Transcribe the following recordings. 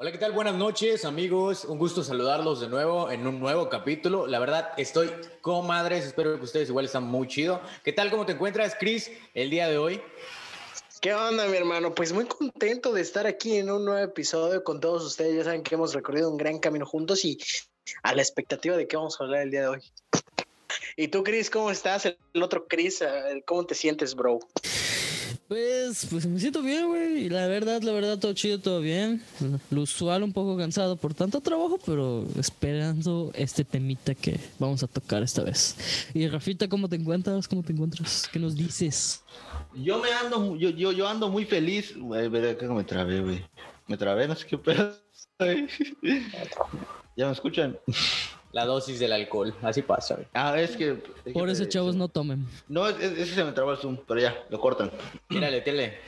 Hola, ¿qué tal? Buenas noches, amigos. Un gusto saludarlos de nuevo en un nuevo capítulo. La verdad, estoy comadres. Espero que ustedes igual están muy chido. ¿Qué tal? ¿Cómo te encuentras, Chris, el día de hoy? ¿Qué onda, mi hermano? Pues muy contento de estar aquí en un nuevo episodio con todos ustedes. Ya saben que hemos recorrido un gran camino juntos y a la expectativa de qué vamos a hablar el día de hoy. ¿Y tú, Chris, cómo estás? El otro Chris, ¿cómo te sientes, bro? Pues, pues me siento bien, güey. La verdad, la verdad, todo chido, todo bien. Lo usual, un poco cansado por tanto trabajo, pero esperando este temita que vamos a tocar esta vez. Y Rafita, ¿cómo te encuentras? ¿Cómo te encuentras? ¿Qué nos dices? Yo me ando, yo, yo, yo ando muy feliz. Güey, me trabé, güey. Me trabé, no sé qué pedo. ¿Ya me escuchan? La dosis del alcohol. Así pasa. Ah, es que. Por eso, chavos, no tomen. No, ese se me trabó el Zoom, pero ya, lo cortan. Tírale, tírale.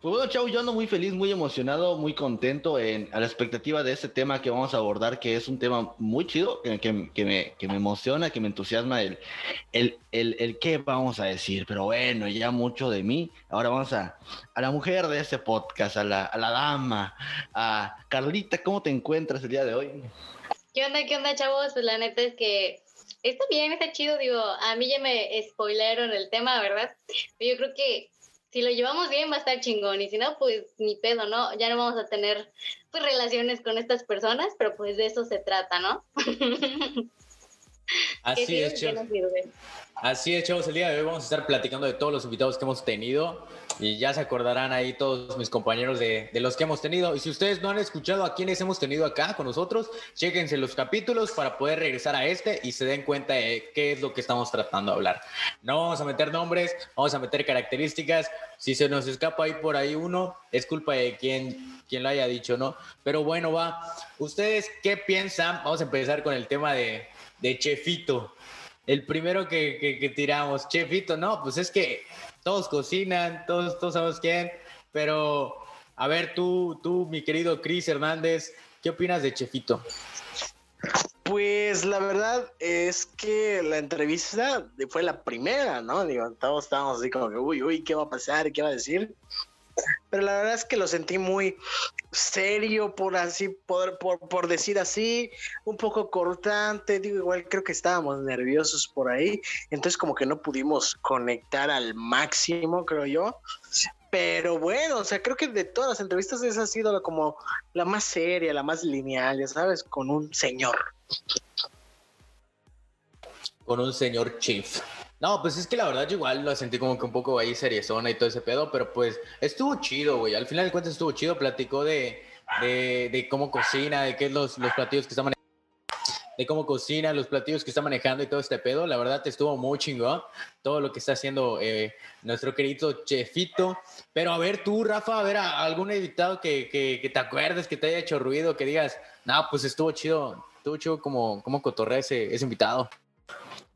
Pues bueno, chavos, yo ando muy feliz, muy emocionado, muy contento en, a la expectativa de este tema que vamos a abordar, que es un tema muy chido, que, que, me, que me, emociona, que me entusiasma el, el, el, el, qué vamos a decir. Pero bueno, ya mucho de mí. Ahora vamos a, a la mujer de este podcast, a la, a la dama, a Carlita, ¿cómo te encuentras el día de hoy? ¿Qué onda, qué onda, chavos? Pues la neta es que está bien, está chido. Digo, a mí ya me spoilearon el tema, ¿verdad? Pero yo creo que si lo llevamos bien va a estar chingón. Y si no, pues ni pedo, ¿no? Ya no vamos a tener pues, relaciones con estas personas, pero pues de eso se trata, ¿no? Así es, chavos. Así es, chavos. El día de hoy vamos a estar platicando de todos los invitados que hemos tenido y ya se acordarán ahí todos mis compañeros de, de, los que hemos tenido. Y si ustedes no han escuchado a quienes hemos tenido acá con nosotros, chéquense los capítulos para poder regresar a este y se den cuenta de qué es lo que estamos tratando de hablar. No vamos a meter nombres, vamos a meter características. Si se nos escapa ahí por ahí uno, es culpa de quien, quien lo haya dicho, ¿no? Pero bueno, va. ¿Ustedes qué piensan? Vamos a empezar con el tema de, de Chefito. El primero que, que, tiramos, Chefito, no, pues es que todos cocinan, todos, todos sabemos quién, pero a ver, tú, tú, mi querido Cris Hernández, ¿qué opinas de Chefito? Pues la verdad es que la entrevista fue la primera, ¿no? Digo, todos estábamos así como que, uy, uy, ¿qué va a pasar? ¿Qué va a decir? Pero la verdad es que lo sentí muy serio, por así, por, por, por, decir así, un poco cortante, digo, igual creo que estábamos nerviosos por ahí, entonces como que no pudimos conectar al máximo, creo yo. Pero bueno, o sea, creo que de todas las entrevistas esa ha sido como la más seria, la más lineal, ya sabes, con un señor. Con un señor chief. No, pues es que la verdad yo igual lo sentí como que un poco ahí seriezona y todo ese pedo, pero pues estuvo chido, güey. Al final de cuentas estuvo chido, platicó de, de, cómo cocina, de qué es los, los platillos que está manejando, de cómo cocina, los platillos que está manejando y todo este pedo. La verdad estuvo muy chingón todo lo que está haciendo eh, nuestro querido Chefito. Pero a ver tú, Rafa, a ver a, algún invitado que, que, que, te acuerdes, que te haya hecho ruido, que digas, no, pues estuvo chido, estuvo chido como, como cotorrea ese, ese invitado.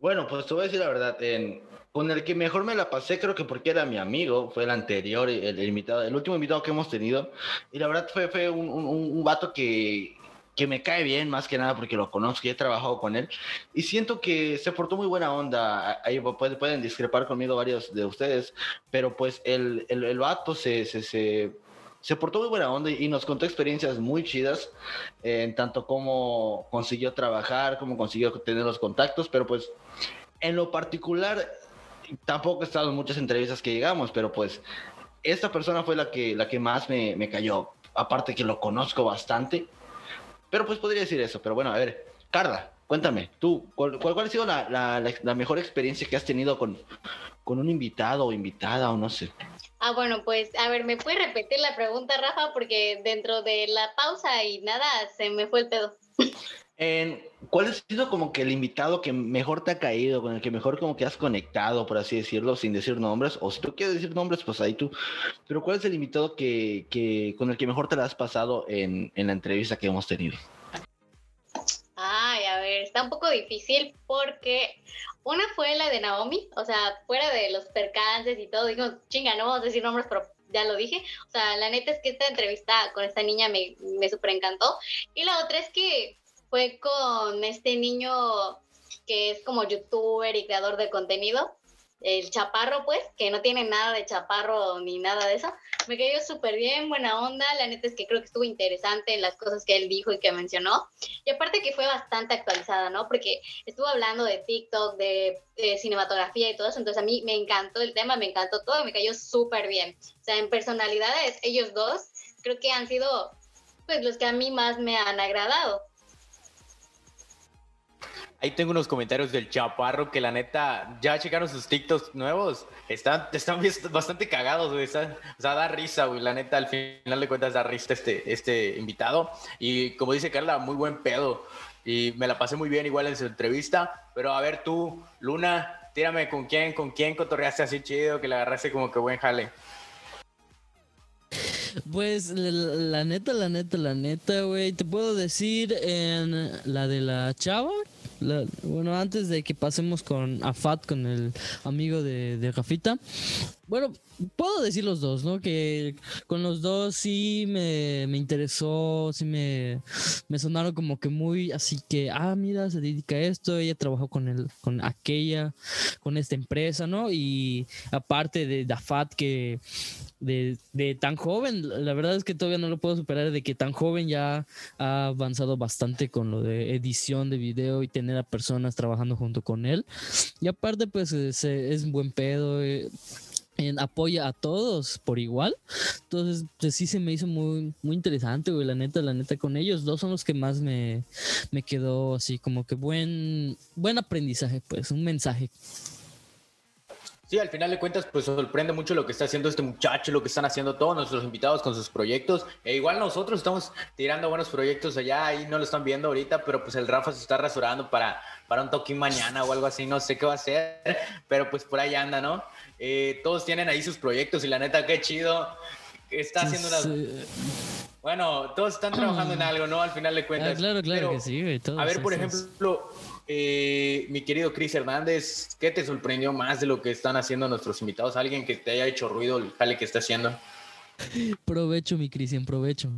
Bueno, pues te voy a decir la verdad, en, con el que mejor me la pasé, creo que porque era mi amigo, fue el anterior, el, el invitado, el último invitado que hemos tenido, y la verdad fue, fue un, un, un vato que, que me cae bien, más que nada porque lo conozco y he trabajado con él, y siento que se portó muy buena onda, ahí pueden, discrepar conmigo varios de ustedes, pero pues el, el, el vato se, se, se se portó muy buena onda y nos contó experiencias muy chidas, eh, en tanto como consiguió trabajar, como consiguió tener los contactos, pero pues en lo particular tampoco he estado muchas entrevistas que llegamos, pero pues esta persona fue la que, la que más me, me cayó, aparte que lo conozco bastante, pero pues podría decir eso, pero bueno, a ver, Carla, cuéntame, tú, ¿cuál, cuál, cuál ha sido la, la, la, mejor experiencia que has tenido con, con un invitado o invitada o no sé? Ah, bueno, pues a ver, ¿me puedes repetir la pregunta, Rafa? Porque dentro de la pausa y nada, se me fue el pedo. En, ¿Cuál ha sido como que el invitado que mejor te ha caído, con el que mejor como que has conectado, por así decirlo, sin decir nombres? O si tú quieres decir nombres, pues ahí tú. Pero ¿cuál es el invitado que, que con el que mejor te la has pasado en, en la entrevista que hemos tenido? Ay, a ver, está un poco difícil porque una fue la de Naomi, o sea, fuera de los percances y todo, digo, chinga, no vamos a decir nombres, pero ya lo dije. O sea, la neta es que esta entrevista con esta niña me, me súper encantó. Y la otra es que fue con este niño que es como youtuber y creador de contenido. el chaparro, pues, que no tiene nada de chaparro ni nada de eso. Me cayó súper bien, buena onda. La neta es que creo que estuvo interesante en las cosas que él dijo y que mencionó. Y aparte que fue bastante actualizada, ¿no? Porque estuvo hablando de TikTok, de, cinematografía y todo eso. Entonces a mí me encantó el tema, me encantó todo, me cayó súper bien. O sea, en personalidades, ellos dos creo que han sido, pues, los que a mí más me han agradado. Ahí tengo unos comentarios del Chaparro que la neta, ya checaron sus TikToks nuevos. Están, están bastante cagados, güey. o sea, da risa, güey. La neta, al final de cuentas, da risa este, este invitado. Y como dice Carla, muy buen pedo. Y me la pasé muy bien igual en su entrevista. Pero a ver tú, Luna, tírame con quién, con quién cotorreaste así chido, que le agarraste como que buen jale. Pues la, neta, la neta, la neta, güey. Te puedo decir en la de la chava. bueno, antes de que pasemos con Afat, con el amigo de, de Rafita. Bueno, puedo decir los dos, ¿no? Que con los dos sí me, interesó, sí me, sonaron como que muy así que, ah, mira, se dedica a esto, ella trabajó con el, con aquella, con esta empresa, ¿no? Y aparte de Dafat que de, de, tan joven, la verdad es que todavía no lo puedo superar, de que tan joven ya ha avanzado bastante con lo de edición de video y tener a personas trabajando junto con él. Y aparte, pues es, es un buen pedo. Eh, apoya a todos por igual. Entonces, pues sí se me hizo muy, muy interesante, güey. La neta, la neta, con ellos dos son los que más me, me quedó así como que buen, buen aprendizaje, pues, un mensaje. Sí, al final de cuentas, pues sorprende mucho lo que está haciendo este muchacho, lo que están haciendo todos nuestros invitados con sus proyectos. E igual nosotros estamos tirando buenos proyectos allá, ahí no lo están viendo ahorita, pero pues el Rafa se está rasurando para, para un toque mañana o algo así, no sé qué va a hacer, pero pues por ahí anda, ¿no? Eh, todos tienen ahí sus proyectos y la neta, qué chido. Está haciendo una... Bueno, todos están trabajando en algo, ¿no? Al final de cuentas. Ah, claro, claro que sí, güey. A ver, por ejemplo, eh, mi querido Chris Hernández, ¿qué te sorprendió más de lo que están haciendo nuestros invitados? ¿Alguien que te haya hecho ruido el jale que está haciendo? Provecho, mi Cristian, provecho.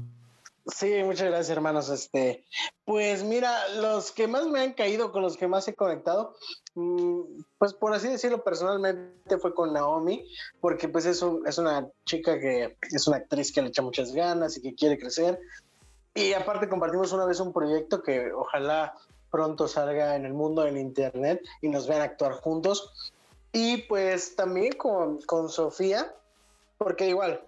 Sí, muchas gracias, hermanos. Este, pues mira, los que más me han caído, con los que más he conectado, mm, pues por así decirlo, personalmente fue con Naomi, porque pues es, es una chica que es una actriz que le echa muchas ganas y que quiere crecer. Y aparte compartimos una vez un proyecto que ojalá pronto salga en el mundo del Internet y nos vean actuar juntos. Y pues también con, con Sofía, porque igual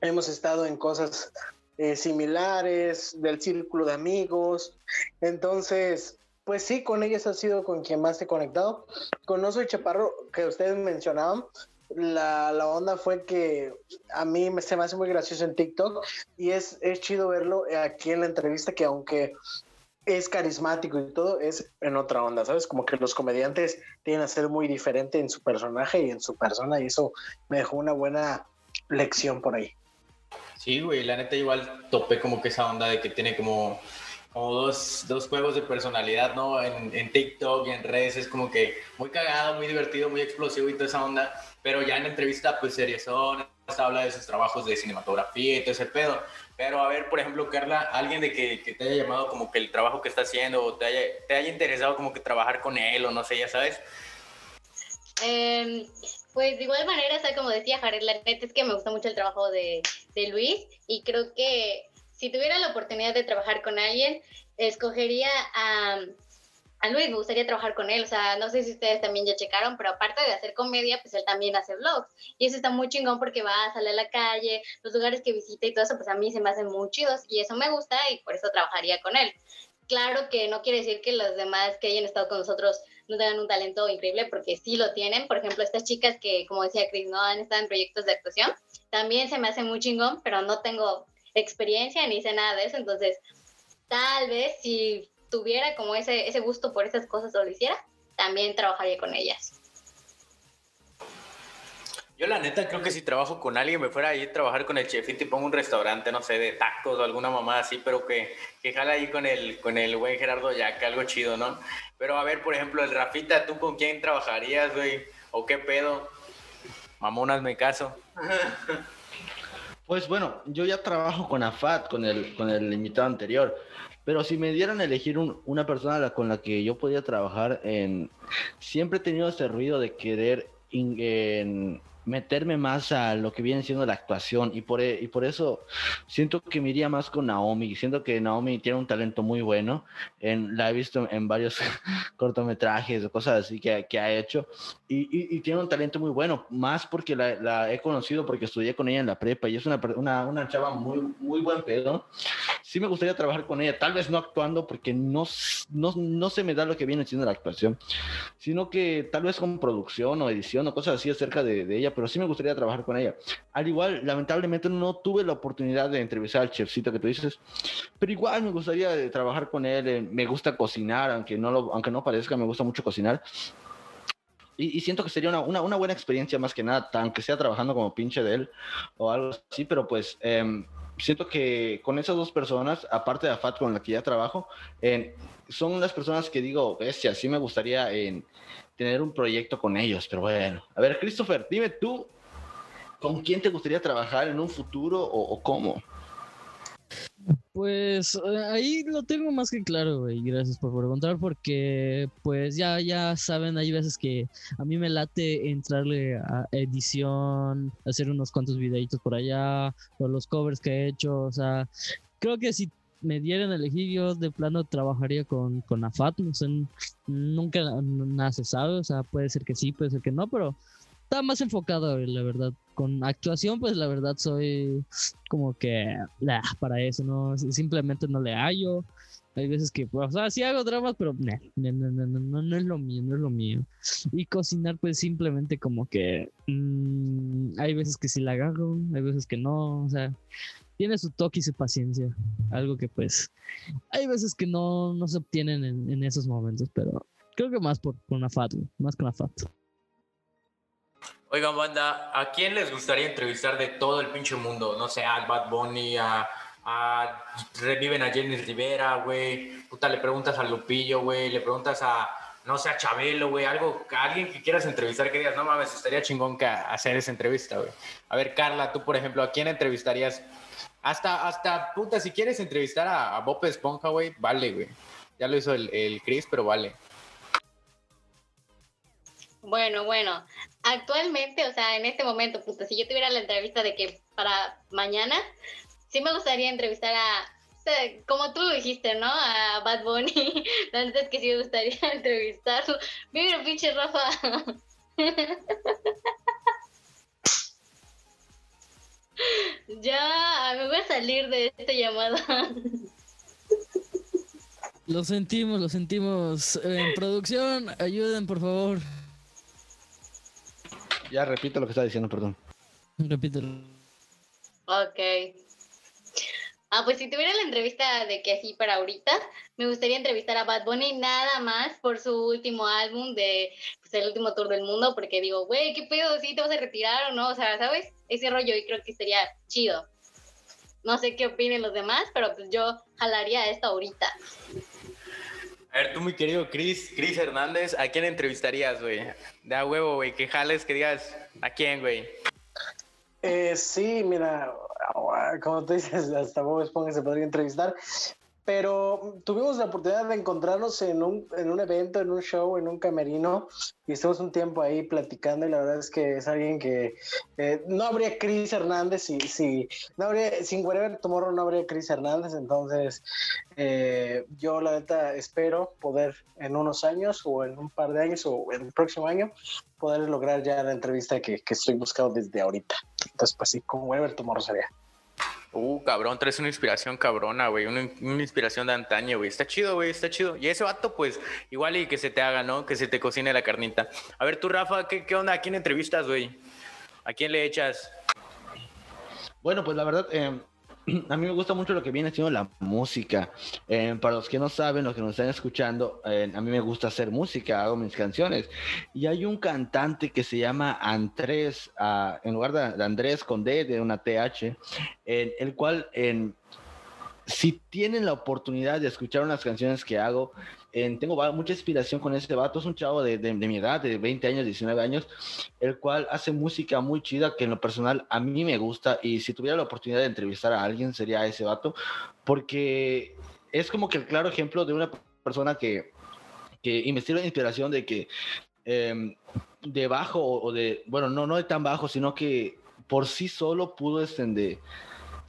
hemos estado en cosas eh, similares, del círculo de amigos. Entonces, pues sí, con ellas ha sido con quien más he conectado. Con Oso Chaparro, que ustedes mencionaban, la, la, onda fue que a mí me, se me hace muy gracioso en TikTok y es, es chido verlo aquí en la entrevista que aunque es carismático y todo, es en otra onda, ¿sabes? Como que los comediantes tienen a ser muy diferente en su personaje y en su persona y eso me dejó una buena lección por ahí. Sí, güey, la neta igual topé como que esa onda de que tiene como, como dos, dos juegos de personalidad, ¿no? En, en TikTok y en redes es como que muy cagado, muy divertido, muy explosivo y toda esa onda, pero ya en la entrevista pues son habla de sus trabajos de cinematografía y todo ese pedo. Pero a ver, por ejemplo, Carla, alguien de que, te haya llamado como que el trabajo que está haciendo o te haya, te haya interesado como que trabajar con él o no sé, ya sabes. Eh, pues de igual manera, o como decía Jared, la neta es que me gusta mucho el trabajo de, de Luis y creo que si tuviera la oportunidad de trabajar con alguien, escogería a, a Luis, me gustaría trabajar con él. O sea, no sé si ustedes también ya checaron, pero aparte de hacer comedia, pues él también hace vlogs. Y eso está muy chingón porque va a salir a la calle, los lugares que visita y todo eso, pues a mí se me hacen muy chidos y eso me gusta y por eso trabajaría con él. Claro que no quiere decir que los demás que hayan estado con nosotros no tengan un talento increíble, porque sí lo tienen. Por ejemplo, estas chicas que, como decía Chris, no han estado en proyectos de actuación, también se me hace muy chingón, pero no tengo experiencia ni sé nada de eso. Entonces, tal vez si tuviera como ese, ese gusto por esas cosas o lo hiciera, también trabajaría con ellas. Yo la neta creo que si trabajo con alguien me fuera a ir a trabajar con el chefito y pongo un restaurante, no sé, de tacos o alguna mamá así, pero que, que jala ahí con el, con el buen Gerardo ya, que algo chido, ¿no? Pero a ver, por ejemplo, el Rafita, ¿tú con quién trabajarías, güey? ¿O qué pedo? Mamonas, me caso. Pues bueno, yo ya trabajo con AFAT, con el, con el invitado anterior. Pero si me dieran a elegir una persona con la que yo podía trabajar, en, siempre he tenido ese ruido de querer en meterme más a lo que viene siendo la actuación y por, e, y por eso siento que me iría más con Naomi. Siento que Naomi tiene un talento muy bueno. En, la he visto en varios cortometrajes o cosas así que, que ha hecho y, y, tiene un talento muy bueno, más porque la, la, he conocido porque estudié con ella en la prepa y es una, una, una chava muy, muy buen pedo. Sí me gustaría trabajar con ella, tal vez no actuando porque no, no, no se me da lo que viene siendo la actuación, sino que tal vez con producción o edición o cosas así acerca de, de ella pero sí me gustaría trabajar con ella. Al igual, lamentablemente no tuve la oportunidad de entrevistar al chefcito que tú dices, pero igual me gustaría trabajar con él. Eh, me gusta cocinar, aunque no, lo, aunque no parezca, me gusta mucho cocinar. Y, siento que sería una, una, una, buena experiencia más que nada, aunque sea trabajando como pinche de él o algo así, pero pues em, siento que con esas dos personas, aparte de Afat con la que ya trabajo, son las personas que digo, bestia, sí me gustaría en tener un proyecto con ellos, pero bueno. A ver, Christopher, dime tú, ¿con quién te gustaría trabajar en un futuro o, cómo? Pues eh, ahí lo tengo más que claro, güey. Gracias por preguntar, porque pues ya, ya saben, hay veces que a mí me late entrarle a edición, hacer unos cuantos videitos por allá, o los covers que he hecho. O sea, creo que si me dieran a elegir, yo de plano trabajaría con, con AFAT. No sé, nunca nada se sabe, o sea, puede ser que sí, puede ser que no, pero está más enfocado, la verdad. Con actuación, pues la verdad soy como que para eso, ¿no? Simplemente no le hallo. Hay veces que, pues, o sea, sí hago dramas, pero no, no, no, no, no, es lo mío, no es lo mío. Y cocinar, pues simplemente como que mm, hay veces que sí la agarro, hay veces que no, o sea, tiene su toque y su paciencia. Algo que pues hay veces que no, no se obtienen en, esos momentos, pero creo que más por, por una FAT, más con una FAT. Oigan, banda, ¿a quién les gustaría entrevistar de todo el pinche mundo? No sé, a Bad Bunny, a, a reviven a Jenny Rivera, güey. Puta, le preguntas a Lupillo, güey. Le preguntas a, no sé, a Chabelo, güey. Algo, a alguien que quieras entrevistar que digas, no mames, estaría chingón que hacer esa entrevista, güey. A ver, Carla, tú, por ejemplo, ¿a quién entrevistarías hasta, hasta, puta, si quieres entrevistar a, Bob Esponja, güey, vale, güey. Ya lo hizo el, el Chris, pero vale. Bueno, bueno. Actualmente, o sea, en este momento, puta, si yo tuviera la entrevista de que para mañana, sí me gustaría entrevistar a, como tú dijiste, ¿no? A Bad Bunny. Antes que sí me gustaría entrevistarlo. Mira, pinche Rafa. Ya, me voy a salir de esta llamada. Lo sentimos, lo sentimos. En producción, ayuden, por favor. Ya repito lo que estaba diciendo, perdón. Repítelo. Ok. Ah, pues si tuviera la entrevista de que así para ahorita, me gustaría entrevistar a Bad Bunny nada más por su último álbum de pues, el último tour del mundo, porque digo, güey, ¿qué pedo? ¿Sí te vas a retirar o no? O sea, ¿sabes? Ese rollo y creo que sería chido. No sé qué opinen los demás, pero pues yo jalaría esto ahorita. A ver, tú, mi querido Chris, Chris Hernández, ¿a quién entrevistarías, güey? Da huevo, güey, que jales, que digas, ¿a quién, güey? Eh, sí, mira, como tú dices, hasta Bob Esponja se podría entrevistar, pero tuvimos la oportunidad de encontrarnos en un, en un evento, en un show, en un camerino, y estuvimos un tiempo ahí platicando, y la verdad es que es alguien que eh, no habría Chris Hernández si, si no habría, sin Wherever Tomorrow no habría Chris Hernández, entonces eh, yo la neta espero poder en unos años, o en un par de años, o en el próximo año, poder lograr ya la entrevista que, que estoy buscando desde ahorita. Entonces, pues sí, con Wherever Tomorrow sería. Uh, cabrón, traes una inspiración cabrona, güey. Una, inspiración de antaño, güey. Está chido, güey, está chido. Y ese vato, pues, igual y que se te haga, ¿no? Que se te cocine la carnita. A ver, tú, Rafa, ¿qué, qué onda? ¿A quién entrevistas, güey? ¿A quién le echas? Bueno, pues la verdad, eh, a mí me gusta mucho lo que viene siendo la música. Eh, para los que no saben, los que nos están escuchando, eh, a mí me gusta hacer música, hago mis canciones. Y hay un cantante que se llama Andrés, ah, en lugar de, Andrés con D, de una TH, en el cual, si tienen la oportunidad de escuchar unas canciones que hago, tengo mucha inspiración con ese vato, es un chavo de, de, mi edad, de 20 años, 19 años, el cual hace música muy chida que en lo personal a mí me gusta y si tuviera la oportunidad de entrevistar a alguien sería ese vato, porque es como que el claro ejemplo de una persona que, que investiga la inspiración de que em, de bajo o de, bueno, no, no de tan bajo, sino que por sí solo pudo este,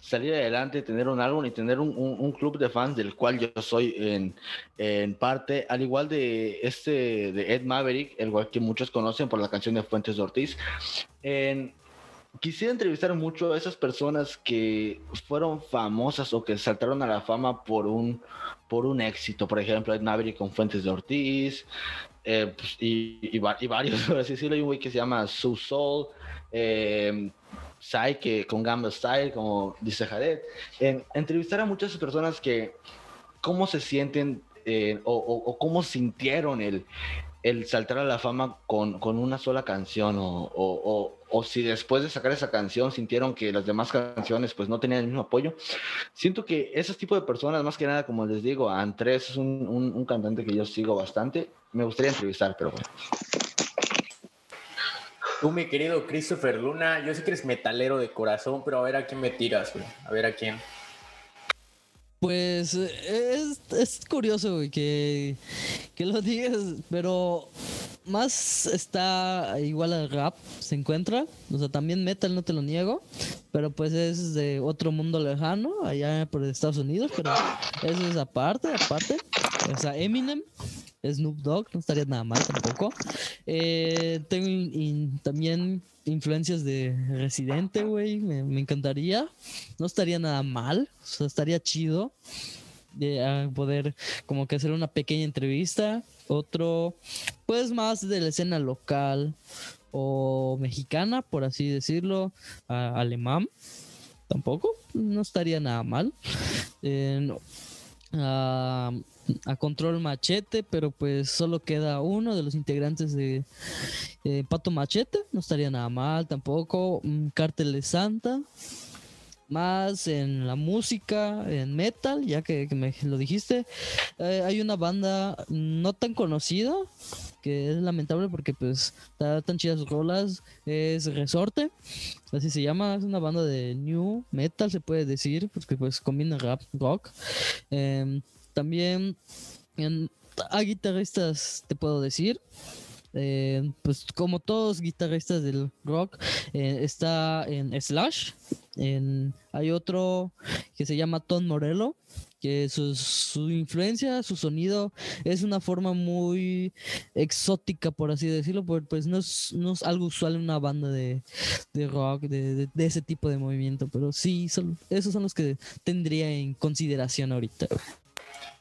salir adelante, tener un álbum y tener un, un, club de fans del cual yo soy en, en, parte, al igual de este de Ed Maverick, el cual que muchos conocen por la canción de Fuentes de Ortiz. En, quisiera entrevistar mucho a esas personas que fueron famosas o que saltaron a la fama por un, por un éxito. Por ejemplo, Ed Maverick con Fuentes de Ortiz, eh, pues, y, y, varios, por así decirlo. Hay un güey que se llama Sue Soul, eh, que con Gamble Style, como dice Jared. En, entrevistar a muchas personas que, cómo se sienten eh, o, o, cómo sintieron el, el saltar a la fama con, con una sola canción o, o, o, si después de sacar esa canción sintieron que las demás canciones pues no tenían el mismo apoyo. Siento que ese tipo de personas, más que nada, como les digo, Andrés es un, un, cantante que yo sigo bastante, me gustaría entrevistar, pero bueno. Tú, mi querido Christopher Luna, yo sé que eres metalero de corazón, pero a ver a quién me tiras, güey. A ver a quién. Pues es, es curioso, güey, que, que lo digas, pero más está igual al rap, se encuentra. O sea, también metal, no te lo niego. Pero pues es de otro mundo lejano, allá por Estados Unidos. Pero eso es aparte, aparte. O Eminem, Snoop Dogg, no estaría nada mal tampoco. Eh, tengo también influencias de Residente, güey. Me, encantaría. No estaría nada mal. O sea, estaría chido. De poder como que hacer una pequeña entrevista. Otro, pues más de la escena local o mexicana, por así decirlo. alemán. Tampoco. No estaría nada mal. Eh, a Control Machete, pero pues solo queda uno de los integrantes de eh, Pato Machete, no estaría nada mal tampoco. Cártel de Santa, más en la música, en metal, ya que, me lo dijiste. Eh, hay una banda no tan conocida, que es lamentable porque pues está tan chidas rolas, es Resorte, así se llama, es una banda de new metal se puede decir, porque pues combina rap, rock. Em, también a guitarristas te puedo decir. Eh, pues como todos guitarristas del rock, eh, está en Slash. En, hay otro que se llama Tom Morello, que su, su, influencia, su sonido es una forma muy exótica, por así decirlo, pues no es, no es algo usual en una banda de, de rock, de, de, ese tipo de movimiento, pero sí, son, esos son los que tendría en consideración ahorita.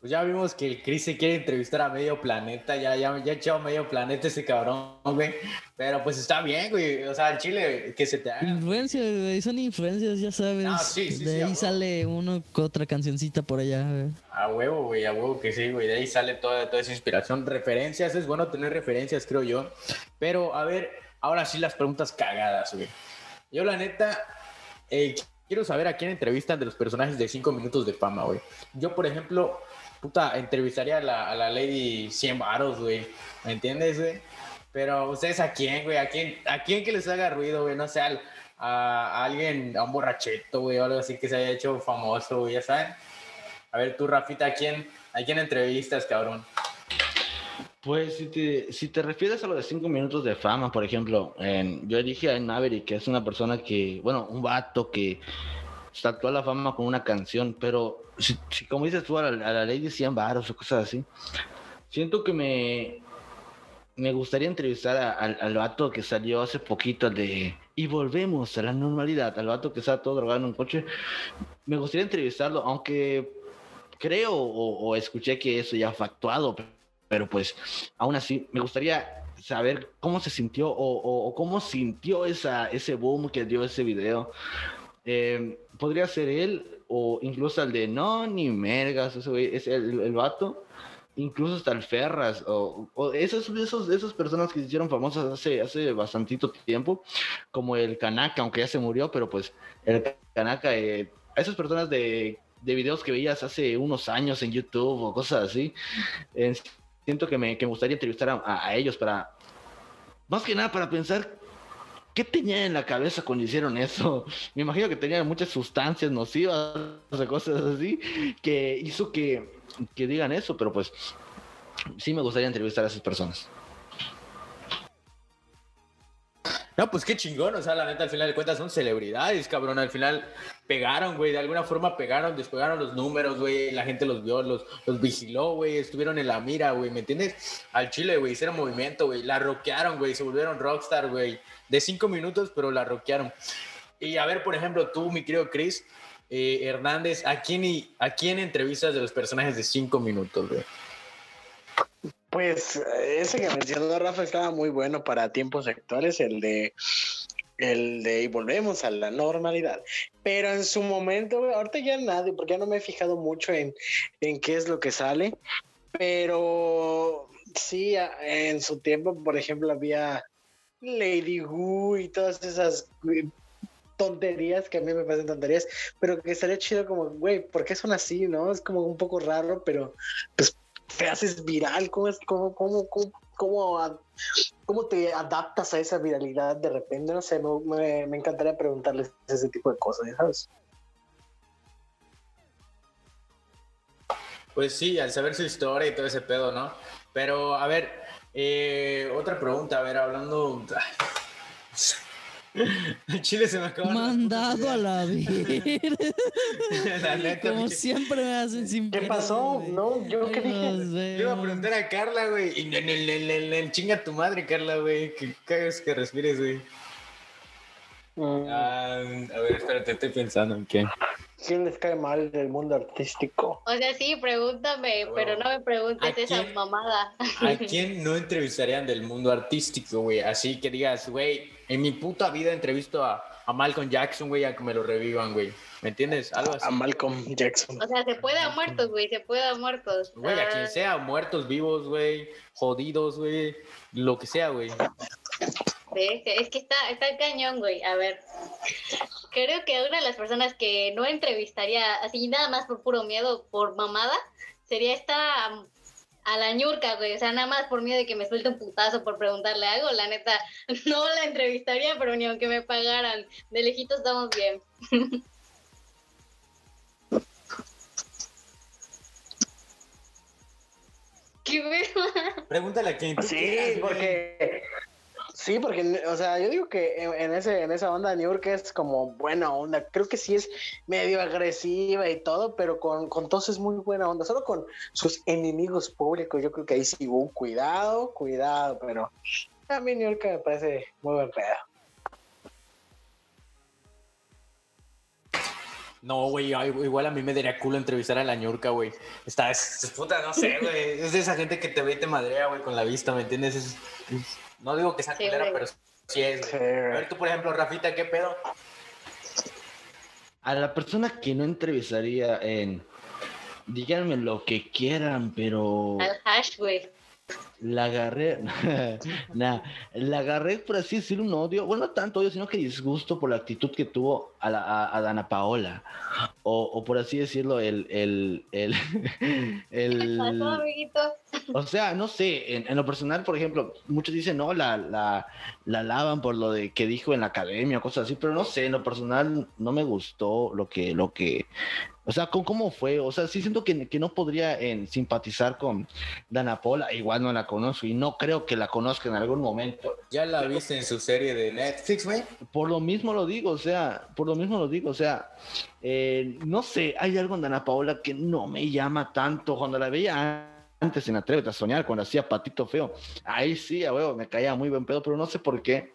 Pues ya vimos que el Chris se quiere entrevistar a medio planeta, ya, ya, ya echado medio planeta ese cabrón, güey. Pero pues está bien, güey. O sea, en Chile, que se te haga. Influencias, güey, son influencias, ya sabes. Ah, sí, sí, de ahí sale uno otra cancioncita por allá, güey. A huevo, güey, a huevo que sí, güey. De ahí sale toda, toda esa inspiración. Referencias, es bueno tener referencias, creo yo. Pero, a ver, ahora sí las preguntas cagadas, güey. Yo, la neta, eh, quiero saber a quién entrevistan de los personajes de 5 minutos de fama, güey. Yo, por ejemplo, puta, entrevistaría a la, Lady 100 varos, güey. ¿Me entiendes, güey? Pero ustedes a quién, güey, a quién, a quién que les haga ruido, güey, no sé, a, alguien, a un borracheto, güey, o algo así que se haya hecho famoso, güey, ya saben. A ver, tú, Rafita, ¿a quién, a quién entrevistas, cabrón? Pues si te, si te refieres a lo de cinco minutos de fama, por ejemplo, en, yo dije a Maverick, que es una persona que, bueno, un vato que saltó a la fama con una canción, pero si, como dices tú, a la, ley de 100 baros o cosas así, siento que me, me gustaría entrevistar al, al vato que salió hace poquito de y volvemos a la normalidad, al vato que está todo drogado en un coche. Me gustaría entrevistarlo, aunque creo o, escuché que eso ya fue actuado, pero pues aún así me gustaría saber cómo se sintió o, o cómo sintió esa, ese boom que dio ese video. Eh, podría ser él o incluso el de no, ni mergas, eso, es el, el vato, incluso hasta el Ferras, o, o esos, esos, esas personas que se hicieron famosas hace, hace bastantito tiempo, como el Kanaka, aunque ya se murió, pero pues el Kanaka, eh, esas personas de, de videos que veías hace unos años en YouTube o cosas así, eh, siento que me, que me gustaría entrevistar a, ellos para, más que nada para pensar ¿Qué tenía en la cabeza cuando hicieron eso? Me imagino que tenían muchas sustancias nocivas o cosas así que hizo que, que digan eso, pero pues sí me gustaría entrevistar a esas personas. No, pues qué chingón, o sea, la neta, al final de cuentas son celebridades, cabrón. Al final pegaron, güey, de alguna forma pegaron, despegaron los números, güey. La gente los vio, los, los vigiló, güey. Estuvieron en la mira, güey, ¿me entiendes? Al Chile, güey, hicieron movimiento, güey. La roquearon, güey, se volvieron rockstar, güey. De cinco minutos, pero la roquearon. Y a ver, por ejemplo, tú, mi querido Chris eh, Hernández, ¿a quién, y, ¿a quién entrevistas de los personajes de cinco minutos, güey? Pues ese que mencionó Rafa estaba muy bueno para tiempos actuales, el de el de y volvemos a la normalidad. Pero en su momento, ahorita ya nadie, porque ya no me he fijado mucho en, en qué es lo que sale. Pero sí, en su tiempo, por ejemplo, había Lady Wu y todas esas tonterías que a mí me parecen tonterías, pero que estaría chido como, güey, ¿por qué son así, no? Es como un poco raro, pero pues te haces viral, ¿cómo es, cómo, cómo, cómo, cómo, te adaptas a esa viralidad de repente? No sé, me, me encantaría preguntarles ese tipo de cosas, ¿sabes? Pues sí, al saber su historia y todo ese pedo, ¿no? Pero, a ver, eh, otra pregunta, a ver, hablando... Chile se me acabó. Mandado a la vida. Como siempre me hacen sin ¿Qué pasó? No, yo qué dije. Yo iba a preguntar a Carla, güey. Y en el, chinga tu madre, Carla, güey. Que caes que respires, güey. Mm. Ah, a ver, espérate, estoy pensando en qué. ¿Quién les cae mal del mundo artístico? O sea, sí, pregúntame, pero no me preguntes esa mamada. ¿A quién no entrevistarían del mundo artístico, güey? Así que digas, güey, en mi puta vida entrevisto a, a Malcolm Jackson, güey, a que me lo revivan, güey. ¿Me entiendes? Algo así. A Malcolm Jackson. O sea, se puede a muertos, güey, se puede a muertos. Güey, a quien ah. sea, muertos, vivos, güey, jodidos, güey, lo que sea, güey. Es que está, está cañón, güey. A ver, creo que una de las personas que no entrevistaría así nada más por puro miedo, por mamada, sería esta a la ñurca, güey. O sea, nada más por miedo de que me suelte un putazo por preguntarle algo. La neta, no la entrevistaría, pero ni aunque me pagaran. De lejitos estamos bien. ¿Qué Pregúntale a quién. Sí, porque Sí, porque, o sea, yo digo que en, ese, en esa onda de New York es como buena onda. Creo que sí es medio agresiva y todo, pero con, con todos es muy buena onda. Solo con sus enemigos públicos, yo creo que ahí sí hubo cuidado, cuidado, pero a mí New York me parece muy buen pedo. No, güey, igual a mí me daría culo entrevistar a la ñurca, güey. Está, es, puta, no sé, güey. Es de esa gente que te ve y te madrea, güey, con la vista, ¿me entiendes? es, no digo que sea sí, pero sí es. A ver, tú, por ejemplo, Rafita, ¿qué pedo? A la persona que no entrevistaría en. Díganme lo que quieran, pero. Al hash, güey la agarré, nah, la agarré por así decirlo un odio, bueno, no tanto odio, sino que disgusto por la actitud que tuvo a, la, a, Dana Paola, o, o, por así decirlo, el, el, el, el, o sea, no sé, en, lo personal, por ejemplo, muchos dicen, no, la, la, la lavan por lo de que dijo en la academia, cosas así, pero no sé, en lo personal no me gustó lo que, lo que, o sea, ¿cómo, fue? O sea, sí siento que, que no podría en, simpatizar con Dana Paula. Igual no la conozco y no creo que la conozca en algún momento. ¿Ya la viste en su serie de Netflix, güey? Por lo mismo lo digo, o sea, por lo mismo lo digo, o sea, eh, no sé, hay algo en Dana Paola que no me llama tanto. Cuando la veía antes en Atrévete a Soñar, cuando hacía Patito Feo, ahí sí, a huevo, me caía muy buen pedo, pero no sé por qué.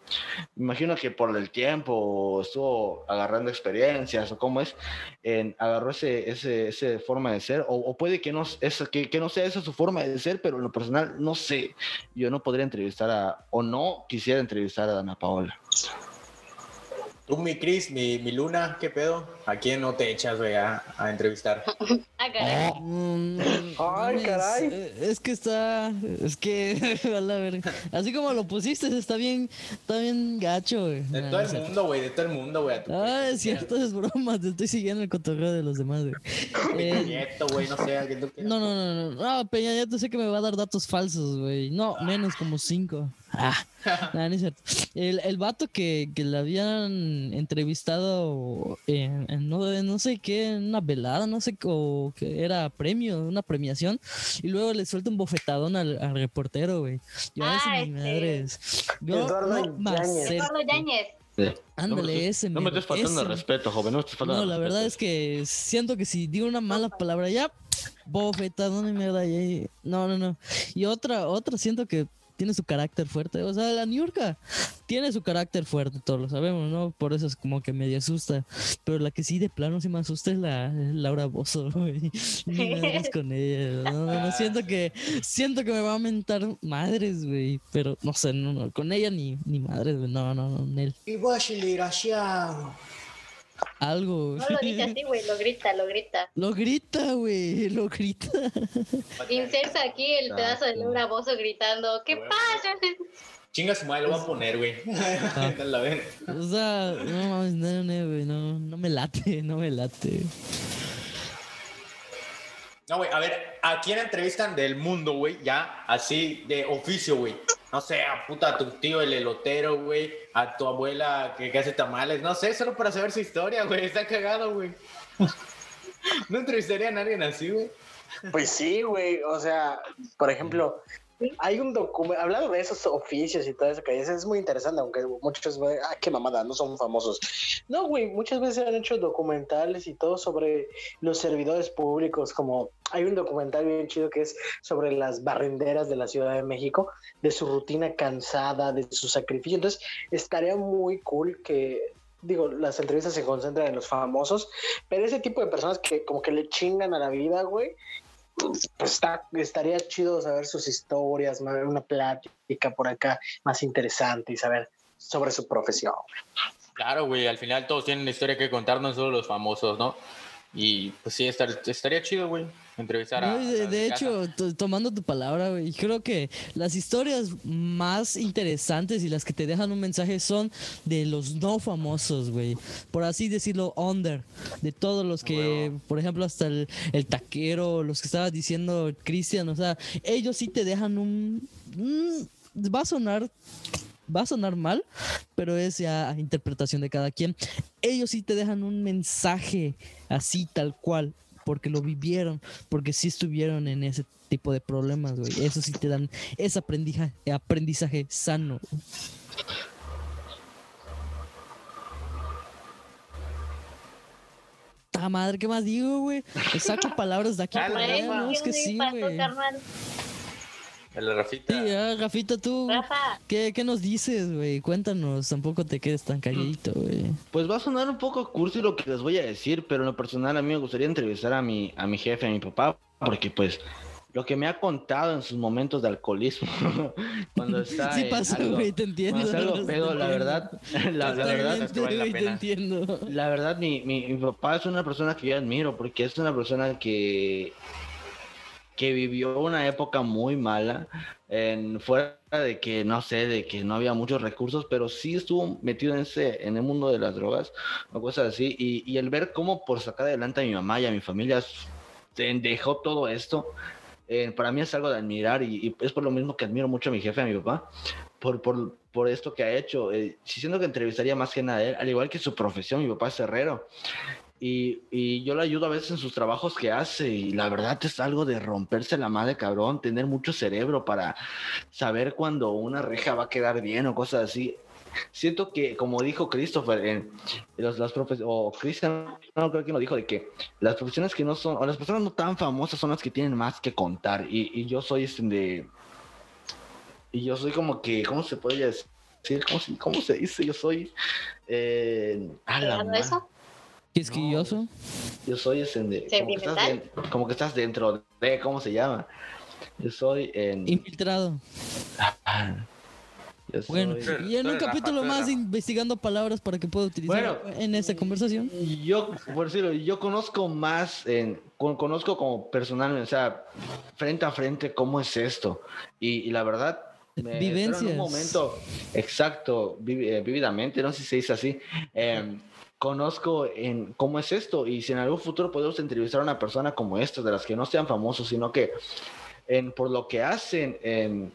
Me imagino que por el tiempo estuvo agarrando experiencias o cómo es, en, agarró ese, ese, ese forma de ser, o, puede que no, es, que, que, no sea esa su forma de ser, pero en lo personal no sé. Yo no podría entrevistar a, o no quisiera entrevistar a Dana Paola. Tú, mi Cris, mi, mi, Luna, ¿qué pedo? ¿A quién no te echas, güey, a, entrevistar? ah, caray. Mm, Ay, caray. Es, que está. Es que. a la verga. Así como lo pusiste, está bien. Está bien gacho, güey. De todo el mundo, güey. De todo el mundo, güey. Ah, es cierto, es broma. Te estoy siguiendo el cotorreo de los demás, güey. Peña Nieto, güey, no sé. No, no, no, no. No, Peña Nieto sé que me va a dar datos falsos, güey. No, menos como cinco. Ah, no, no es cierto. El, el vato que, que le habían entrevistado en, en no, no sé qué, en una velada, no sé, o que era premio, una premiación, y luego le suelta un bofetadón al, al reportero, güey. Yo a Ah, ese mi este. madre es. Yo Eduardo no me Yáñez. acerco. Eduardo Yáñez. Sí. Ándale, no ese No me estés faltando ese de respeto, joven. No me estés faltando No, la verdad es que siento que si digo una mala palabra ya, bofetadón y mierda. y- No, no, no. Y otra, otra siento que tiene su carácter fuerte. O sea, la Niurka tiene su carácter fuerte, todos lo sabemos, ¿no? Por eso es como que medio asusta. Pero la que sí de plano sí me asusta es la Laura Bozo, güey. Con ella. No, no, siento que, siento que me va a mentar madres, güey. Pero no sé, no, no, con ella ni, ni madres, güey. No, no, no, Nel. Y. Algo. No lo dice así, güey, lo grita, lo grita. Lo grita, güey, lo grita. Inserta aquí el pedazo de Laura Bozo gritando, ¿qué pasa? Chinga su madre, lo voy a poner, güey. La ven. O sea, no mames, no, no, güey, no, no me late, no me late. No, güey, a ver, ¿a quién entrevistan del mundo, güey? Ya, así de oficio, güey. No sé, a puta tu tío el elotero, güey. A tu abuela que hace tamales. No sé, solo para saber su historia, güey. Está cagado, güey. No entrevistaría a nadie así, güey. Pues sí, güey. O sea, por ejemplo, hay un documento, hablando de esos oficios y todo eso que dices, es muy interesante, aunque muchos, güey, ah, qué mamada, no son famosos. No, güey, muchas veces han hecho documentales y todo sobre los servidores públicos, como hay un documental bien chido que es sobre las barrenderas de la Ciudad de México, de su rutina cansada, de su sacrificio. Entonces, estaría muy cool que digo, las entrevistas se concentran en los famosos, pero ese tipo de personas que como que le chingan a la vida, güey, está, estaría chido saber sus historias, una plática por acá más interesante y saber sobre su profesión. Claro, güey, al final todos tienen una historia que contar, no solo los famosos, ¿no? Y pues sí, estar- estaría chido, güey, entrevistar a. No, de, a hecho, to- tomando tu palabra, güey, creo que las historias más interesantes y las que te dejan un mensaje son de los no famosos, güey. Por así decirlo, under. De todos los que, por ejemplo, hasta el, el taquero, los que estaba diciendo Cristian, o sea, ellos sí te dejan un... un- va a sonar va a sonar mal, pero es ya interpretación de cada quien. Ellos sí te dejan un mensaje así tal cual, porque lo vivieron, porque sí estuvieron en ese tipo de problemas, güey. Eso sí te dan ese aprendizaje, aprendizaje sano. Ta madre, ¿qué más digo, güey? Saco palabras de aquí para allá, no, es que sí, güey. El Rafita. Sí, ah, Rafita, tú, Rafa, ¿qué, qué nos dices, güey? Cuéntanos, tampoco te quedes tan calladito, güey. Pues va a sonar un poco cursi lo que les voy a decir, pero en lo personal a mí me gustaría entrevistar a mi, a mi jefe, a mi papá, porque pues lo que me ha contado en sus momentos de alcoholismo, cuando está Sí pasa, algo- güey, te entiendo. cuando algo te pedo, la verdad, la, la verdad, Totalmente, vale la te pena. entiendo. la verdad, mi, mi, mi papá es una persona que yo admiro, porque es una persona que, que vivió una época muy mala, en, fuera de que, no sé, de que no había muchos recursos, pero sí estuvo metido en ese, en el mundo de las drogas, o cosas así, y, y el ver cómo por sacar adelante a mi mamá y a mi familia dejó todo esto, eh, para mí es algo de admirar, y, y es por lo mismo que admiro mucho a mi jefe, a mi papá, por, por, por esto que ha hecho. Eh, siento que entrevistaría más que nada a él, al igual que su profesión, mi papá es herrero. Y, y yo le ayudo a veces en sus trabajos que hace y la verdad es algo de romperse la madre cabrón, tener mucho cerebro para saber cuando una reja va a quedar bien o cosas así. Siento que, como dijo Christopher, en los, las profes o Christian, no creo que lo dijo, de que las profesiones que no son, o las personas no tan famosas son las que tienen más que contar. Y, y yo soy este de. Y yo soy como que, ¿cómo se podría decir? ¿Cómo se, cómo se dice? Yo soy. Eh, a la ¿pegando madre. eso? Quisquilloso. Yo soy ese de. Como que, estás como que estás dentro de. ¿Cómo se llama? Yo soy en. Infiltrado. Yo Bueno, soy- y en un capítulo más investigando palabras para que pueda utilizar Bueno. en esta conversación. Yo, por decirlo, yo conozco más, en, con- conozco como personalmente, o sea, frente a frente cómo es esto. Y, y la verdad, me Vivencias. en un momento exacto, eh, vívidamente, no sé si se dice así, em, conozco en cómo es esto. Y si en algún futuro podemos entrevistar a una persona como esta, de las que no sean famosos, sino que en, por lo que hacen, en,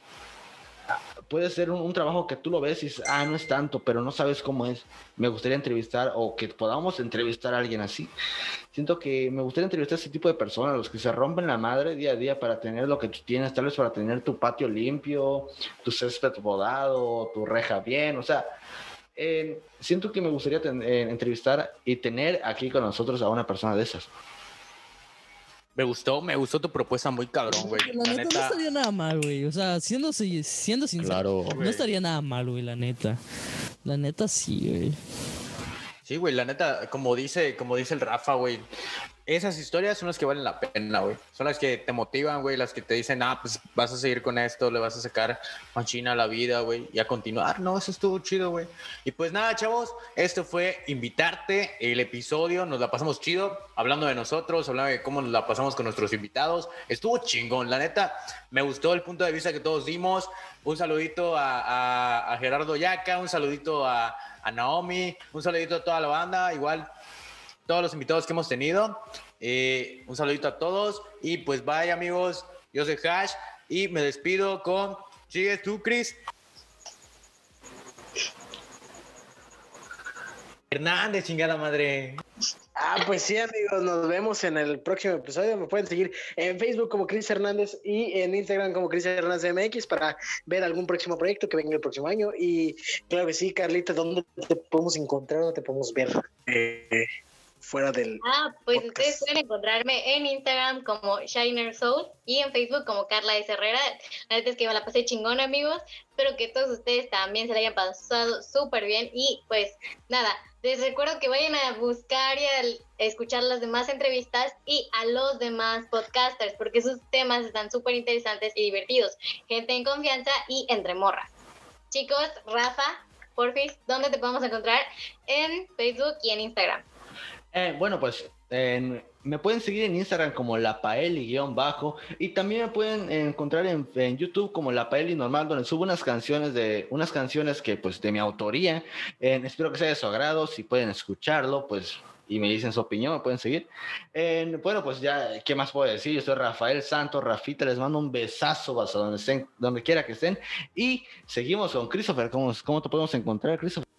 puede ser un, un, trabajo que tú lo ves y dices, ah, no es tanto, pero no sabes cómo es. Me gustaría entrevistar o que podamos entrevistar a alguien así. Siento que me gustaría entrevistar a ese tipo de personas, los que se rompen la madre día a día para tener lo que tú tienes, tal vez para tener tu patio limpio, tu césped bodado, tu reja bien, o sea, eh, siento que me gustaría eh, entrevistar y tener aquí con nosotros a una persona de esas. Me gustó, me gustó tu propuesta muy cabrón, güey. La, neta, no estaría nada mal, güey. O sea, siendo, siendo sincero, no estaría nada mal, güey, la neta. La neta sí, güey. Sí, güey, la neta, como dice, como dice el Rafa, güey, esas historias son las que valen la pena, güey. Son las que te motivan, güey, las que te dicen, ah, pues vas a seguir con esto, le vas a sacar manchina a la vida, güey, y a continuar. No, eso estuvo chido, güey. Y pues nada, chavos, esto fue invitarte el episodio, nos la pasamos chido, hablando de nosotros, hablando de cómo nos la pasamos con nuestros invitados. Estuvo chingón, la neta, me gustó el punto de vista que todos dimos. Un saludito a, Gerardo Yaca, un saludito a Naomi, un saludito a toda la banda, igual todos los invitados que hemos tenido. Eh, un saludito a todos y pues bye amigos, yo soy Hash y me despido con... ¿Sigues tú, Chris? Hernández, chingada madre. Ah, pues sí, amigos, nos vemos en el próximo episodio. Me pueden seguir en Facebook como Chris Hernández y en Instagram como Chris Hernández MX para ver algún próximo proyecto que venga el próximo año. Y claro que sí, Carlita, ¿dónde te podemos encontrar? ¿Dónde te podemos ver? Eh, fuera del. Ah, pues ustedes pueden encontrarme en Instagram como Shiner Soul y en Facebook como Carla S. Herrera. La verdad es que me la pasé chingón, amigos. Espero que todos ustedes también se la hayan pasado súper bien. Y pues nada, les recuerdo que vayan a buscar y a escuchar las demás entrevistas y a los demás podcasters, porque sus temas están súper interesantes y divertidos. Gente en confianza y entre morras. Chicos, Rafa, porfis, ¿dónde te podemos encontrar? En Facebook y en Instagram. Eh, bueno, pues me pueden seguir en Instagram como la bajo y también me pueden encontrar en, YouTube como la paeli normal donde subo unas canciones de unas canciones que pues de mi autoría. espero que sea de su agrado, si pueden escucharlo, pues y me dicen su opinión, me pueden seguir. bueno, pues ya, ¿qué más puedo decir? Yo soy Rafael Santos, Rafita, les mando un besazo hasta donde estén, donde quiera que estén. Y seguimos con Christopher. ¿Cómo, cómo te podemos encontrar, Christopher?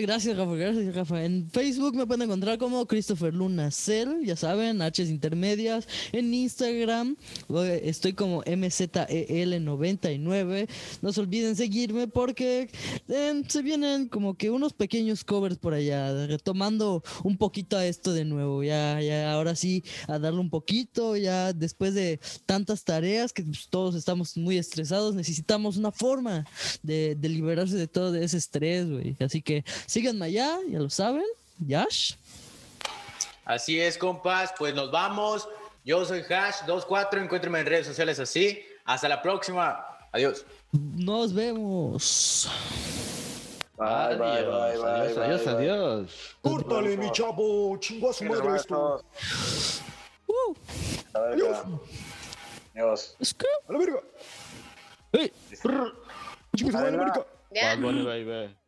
Gracias, Rafa. Gracias, Rafa. En Facebook me pueden encontrar como Christopher Luna Cell, ya saben, H's intermedias. En Instagram estoy como MZEL99. No se olviden seguirme porque eh, se vienen como que unos pequeños covers por allá, retomando un poquito a esto de nuevo. Ya, ya, ahora sí, a darle un poquito, ya después de tantas tareas que pues, todos estamos muy estresados, necesitamos una forma de, de liberarse de todo ese estrés, güey. Así que Síganme allá, ya lo saben. Yash. Así es, compas. Pues nos vamos. Yo soy Hash24. Encuéntrenme en redes sociales así. Hasta la próxima. Adiós. Nos vemos. Bye, bye, bye, bye, adiós, adiós, adiós. Córtale, mi chavo. Chingo a su madre esto. Uh. Adiós. Adiós. A la verga. Hey. Chicos, a la verga. Ya. Bye, bye, bye.